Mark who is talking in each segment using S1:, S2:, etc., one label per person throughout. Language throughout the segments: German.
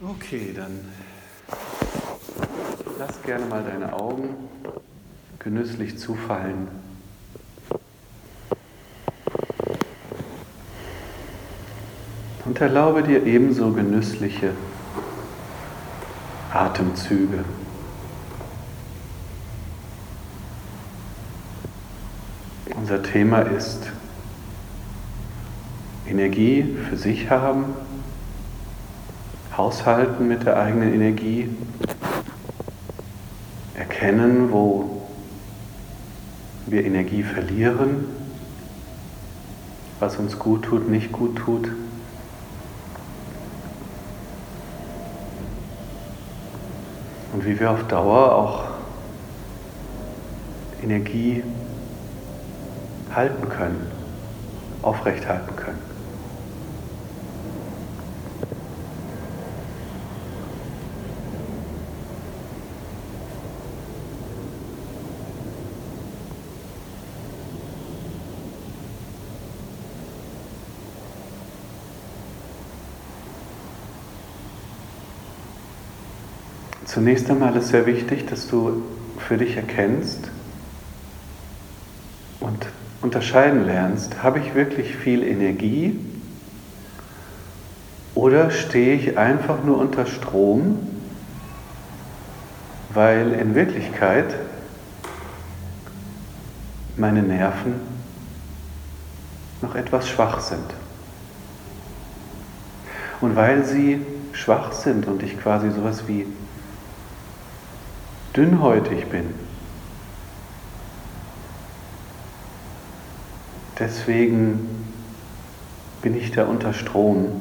S1: Okay, dann lass gerne mal deine Augen genüsslich zufallen. Und erlaube dir ebenso genüssliche Atemzüge. Unser Thema ist Energie für sich haben, haushalten mit der eigenen Energie, erkennen, wo wir Energie verlieren, was uns gut tut, nicht gut tut. Und wie wir auf Dauer auch Energie halten können, aufrechthalten können. Zunächst einmal ist sehr wichtig, dass du für dich erkennst und unterscheiden lernst, habe ich wirklich viel Energie oder stehe ich einfach nur unter Strom, weil in Wirklichkeit meine Nerven noch etwas schwach sind. Und weil sie schwach sind und ich quasi sowas wie dünnhäutig bin. Deswegen bin ich da unter Strom.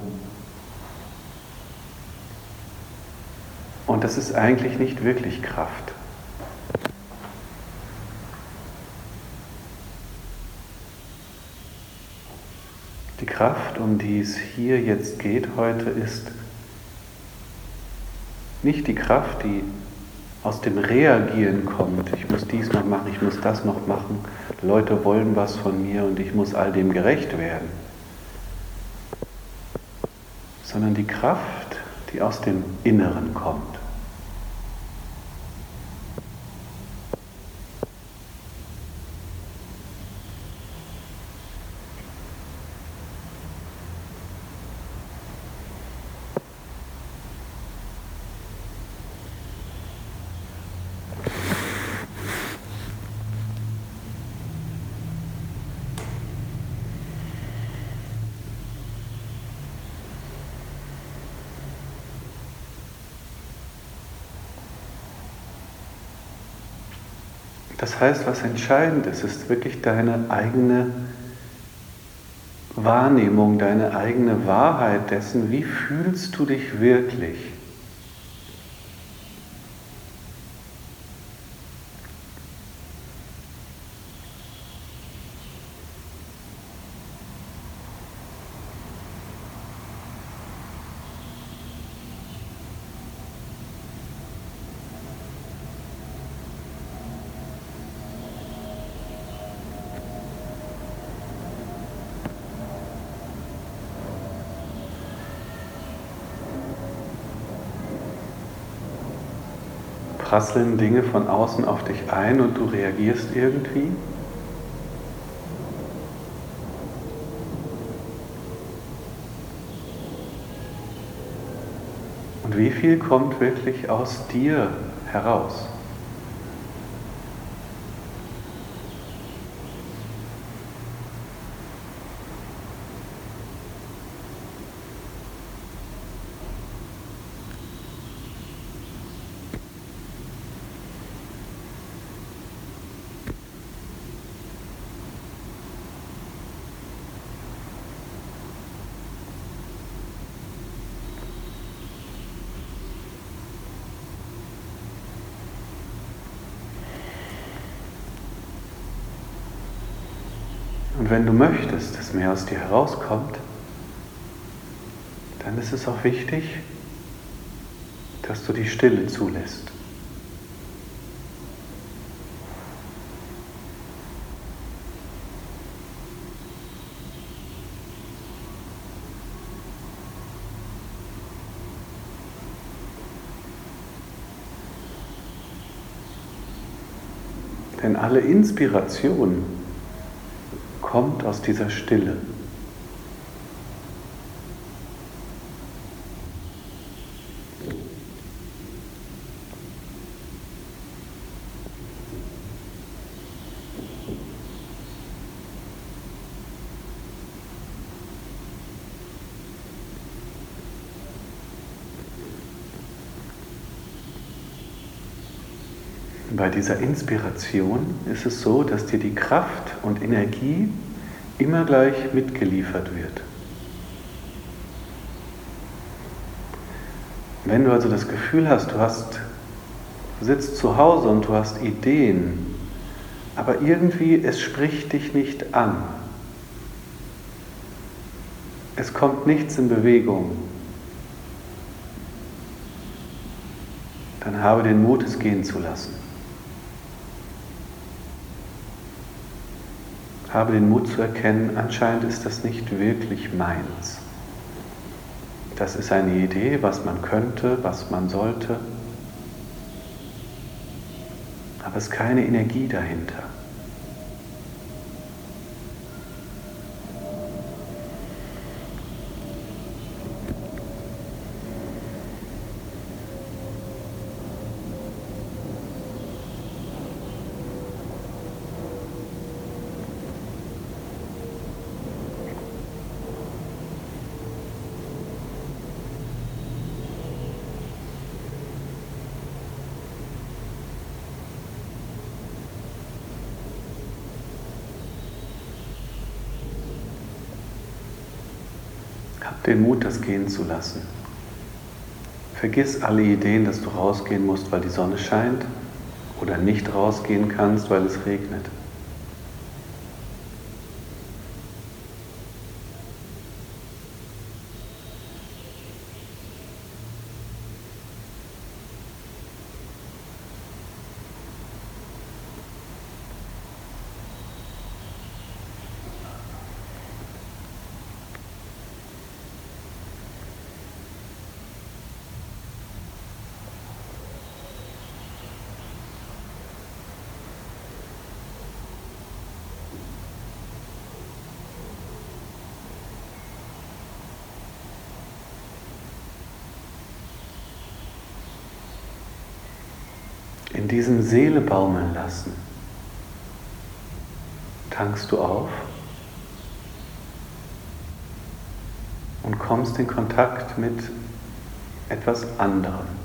S1: Und das ist eigentlich nicht wirklich Kraft. Die Kraft, um die es hier jetzt geht heute, ist nicht die Kraft, die aus dem Reagieren kommt. Ich muss dies noch machen, ich muss das noch machen. Leute wollen was von mir und ich muss all dem gerecht werden. Sondern die Kraft, die aus dem Inneren kommt. Das heißt, was entscheidend ist, ist wirklich deine eigene Wahrnehmung, deine eigene Wahrheit dessen, wie fühlst du dich wirklich. Prasseln Dinge von außen auf dich ein und du reagierst irgendwie? Und wie viel kommt wirklich aus dir heraus? Und wenn du möchtest, dass mehr aus dir herauskommt, dann ist es auch wichtig, dass du die Stille zulässt. Denn alle Inspirationen kommt aus dieser Stille. Bei dieser Inspiration ist es so, dass dir die Kraft und Energie immer gleich mitgeliefert wird. Wenn du also das Gefühl hast, du hast sitzt zu Hause und du hast Ideen, aber irgendwie es spricht dich nicht an. Es kommt nichts in Bewegung. Dann habe den Mut, es gehen zu lassen. Habe den Mut zu erkennen, anscheinend ist das nicht wirklich meins. Das ist eine Idee, was man könnte, was man sollte, aber es ist keine Energie dahinter. Den Mut, das gehen zu lassen. Vergiss alle Ideen, dass du rausgehen musst, weil die Sonne scheint oder nicht rausgehen kannst, weil es regnet. In diesem Seele baumeln lassen tankst du auf und kommst in Kontakt mit etwas anderem.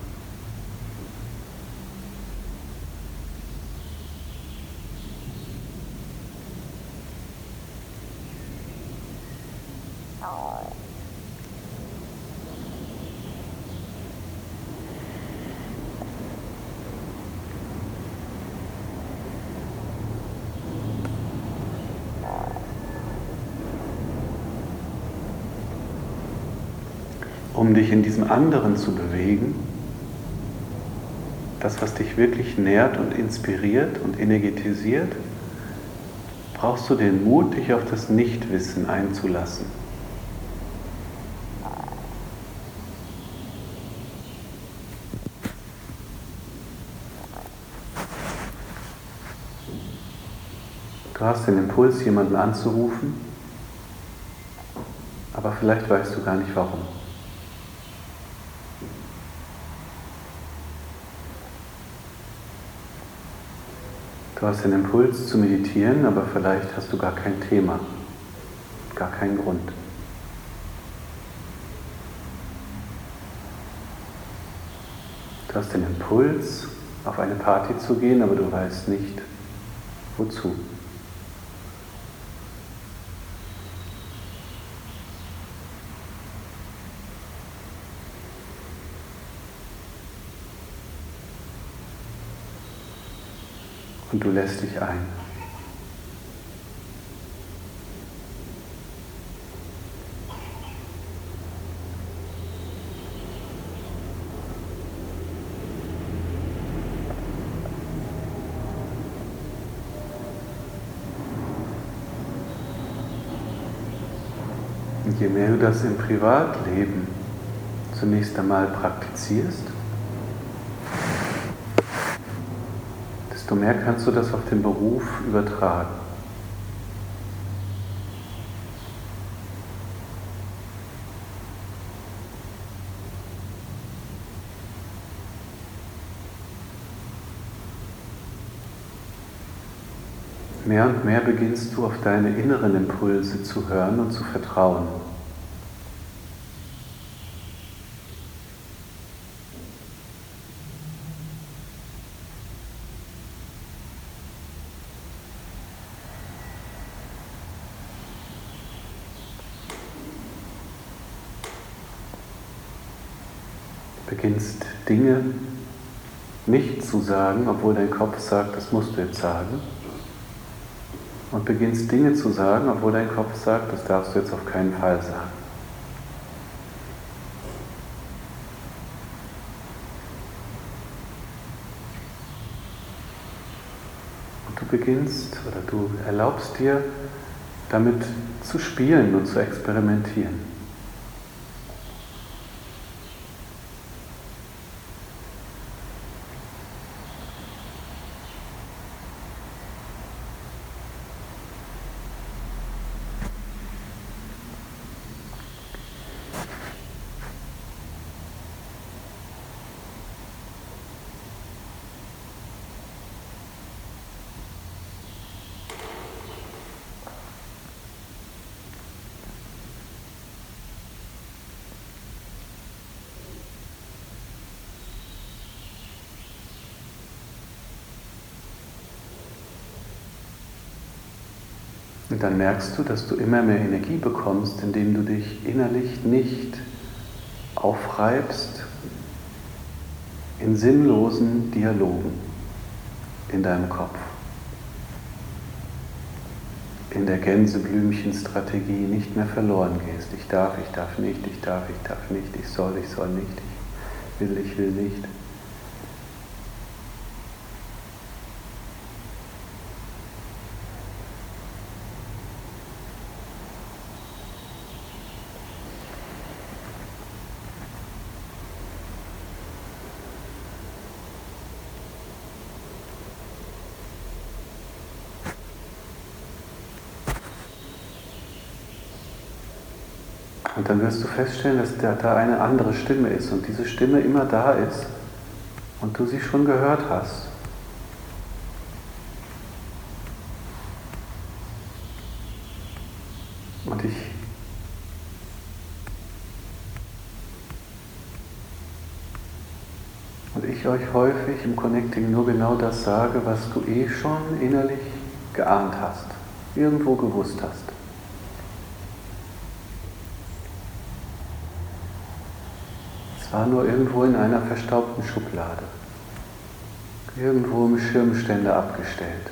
S1: Um dich in diesem anderen zu bewegen, das, was dich wirklich nährt und inspiriert und energetisiert, brauchst du den Mut, dich auf das Nichtwissen einzulassen. Du hast den Impuls, jemanden anzurufen, aber vielleicht weißt du gar nicht warum. Du hast den Impuls zu meditieren, aber vielleicht hast du gar kein Thema, gar keinen Grund. Du hast den Impuls, auf eine Party zu gehen, aber du weißt nicht, wozu. Und du lässt dich ein. Und je mehr du das im Privatleben zunächst einmal praktizierst, desto mehr kannst du das auf den Beruf übertragen. Mehr und mehr beginnst du auf deine inneren Impulse zu hören und zu vertrauen. Beginnst Dinge nicht zu sagen, obwohl dein Kopf sagt, das musst du jetzt sagen. Und beginnst Dinge zu sagen, obwohl dein Kopf sagt, das darfst du jetzt auf keinen Fall sagen. Und du beginnst oder du erlaubst dir damit zu spielen und zu experimentieren. Und dann merkst du, dass du immer mehr Energie bekommst, indem du dich innerlich nicht aufreibst in sinnlosen Dialogen in deinem Kopf. In der Gänseblümchenstrategie nicht mehr verloren gehst. Ich darf, ich darf nicht, ich darf, ich darf nicht, ich soll, ich soll nicht, ich will, ich will nicht. Und dann wirst du feststellen, dass da eine andere Stimme ist und diese Stimme immer da ist und du sie schon gehört hast. Und ich und ich euch häufig im Connecting nur genau das sage, was du eh schon innerlich geahnt hast, irgendwo gewusst hast. War nur irgendwo in einer verstaubten Schublade, irgendwo im Schirmständer abgestellt.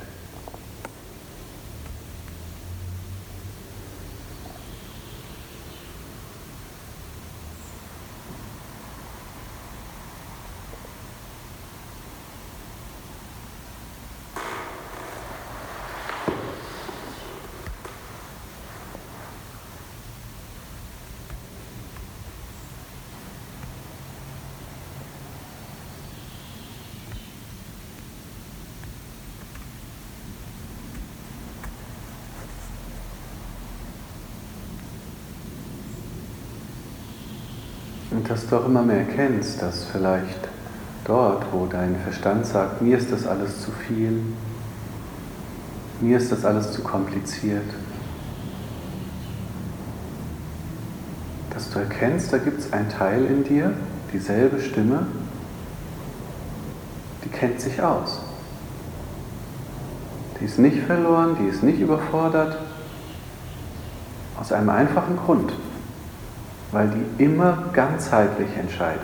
S1: Und dass du auch immer mehr erkennst, dass vielleicht dort, wo dein Verstand sagt, mir ist das alles zu viel, mir ist das alles zu kompliziert, dass du erkennst, da gibt es einen Teil in dir, dieselbe Stimme, die kennt sich aus. Die ist nicht verloren, die ist nicht überfordert, aus einem einfachen Grund weil die immer ganzheitlich entscheidet.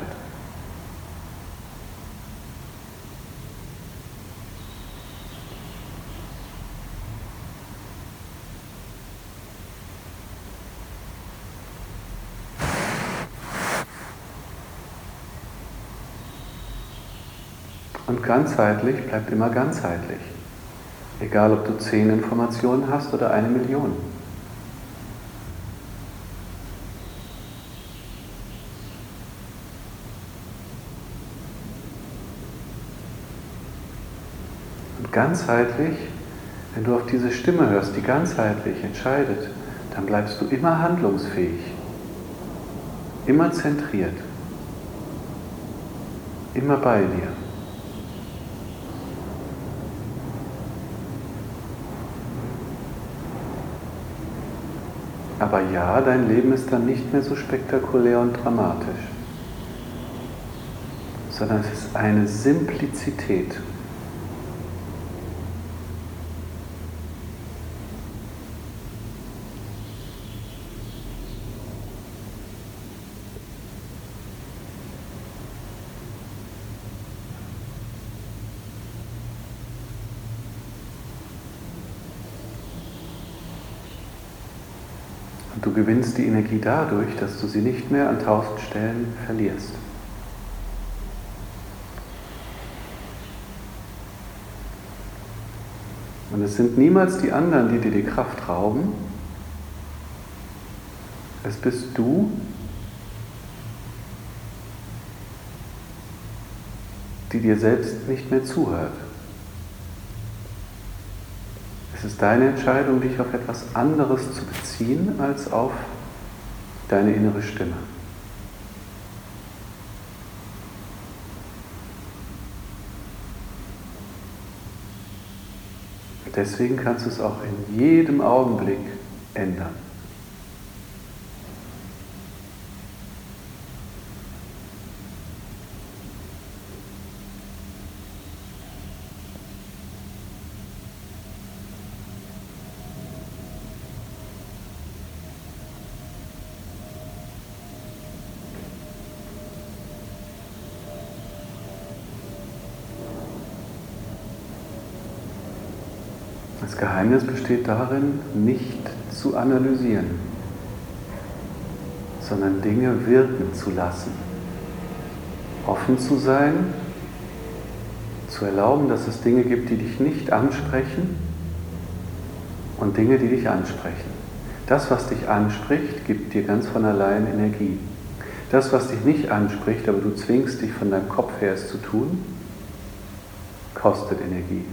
S1: Und ganzheitlich bleibt immer ganzheitlich. Egal, ob du zehn Informationen hast oder eine Million. Ganzheitlich, wenn du auf diese Stimme hörst, die ganzheitlich entscheidet, dann bleibst du immer handlungsfähig, immer zentriert, immer bei dir. Aber ja, dein Leben ist dann nicht mehr so spektakulär und dramatisch, sondern es ist eine Simplizität. Und du gewinnst die Energie dadurch, dass du sie nicht mehr an tausend Stellen verlierst. Und es sind niemals die anderen, die dir die Kraft rauben. Es bist du, die dir selbst nicht mehr zuhört. Es ist deine Entscheidung, dich auf etwas anderes zu beziehen als auf deine innere Stimme. Deswegen kannst du es auch in jedem Augenblick ändern. Das Geheimnis besteht darin, nicht zu analysieren, sondern Dinge wirken zu lassen. Offen zu sein, zu erlauben, dass es Dinge gibt, die dich nicht ansprechen und Dinge, die dich ansprechen. Das, was dich anspricht, gibt dir ganz von allein Energie. Das, was dich nicht anspricht, aber du zwingst dich von deinem Kopf her es zu tun, kostet Energie.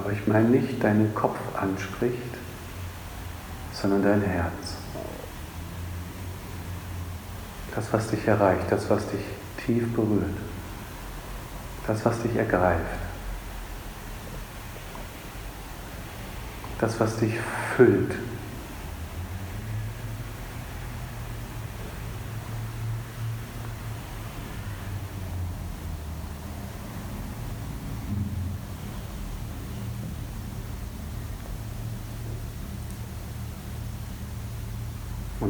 S1: Aber ich meine nicht deinen Kopf anspricht, sondern dein Herz. Das, was dich erreicht, das, was dich tief berührt, das, was dich ergreift, das, was dich füllt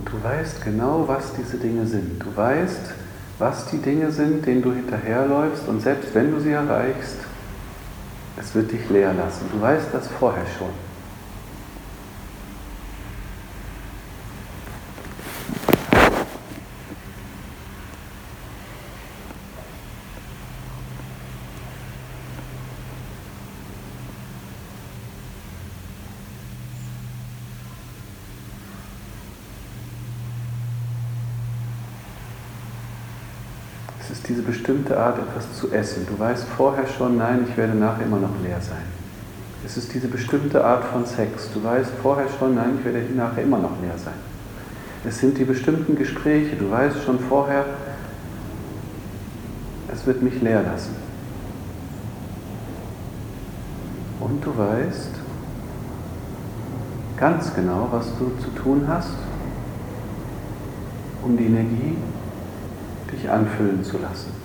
S1: Und du weißt genau, was diese Dinge sind. Du weißt, was die Dinge sind, denen du hinterherläufst. Und selbst wenn du sie erreichst, es wird dich leer lassen. Du weißt das vorher schon. Es ist diese bestimmte Art, etwas zu essen. Du weißt vorher schon, nein, ich werde nachher immer noch leer sein. Es ist diese bestimmte Art von Sex. Du weißt vorher schon, nein, ich werde nachher immer noch leer sein. Es sind die bestimmten Gespräche. Du weißt schon vorher, es wird mich leer lassen. Und du weißt ganz genau, was du zu tun hast, um die Energie dich anfüllen zu lassen.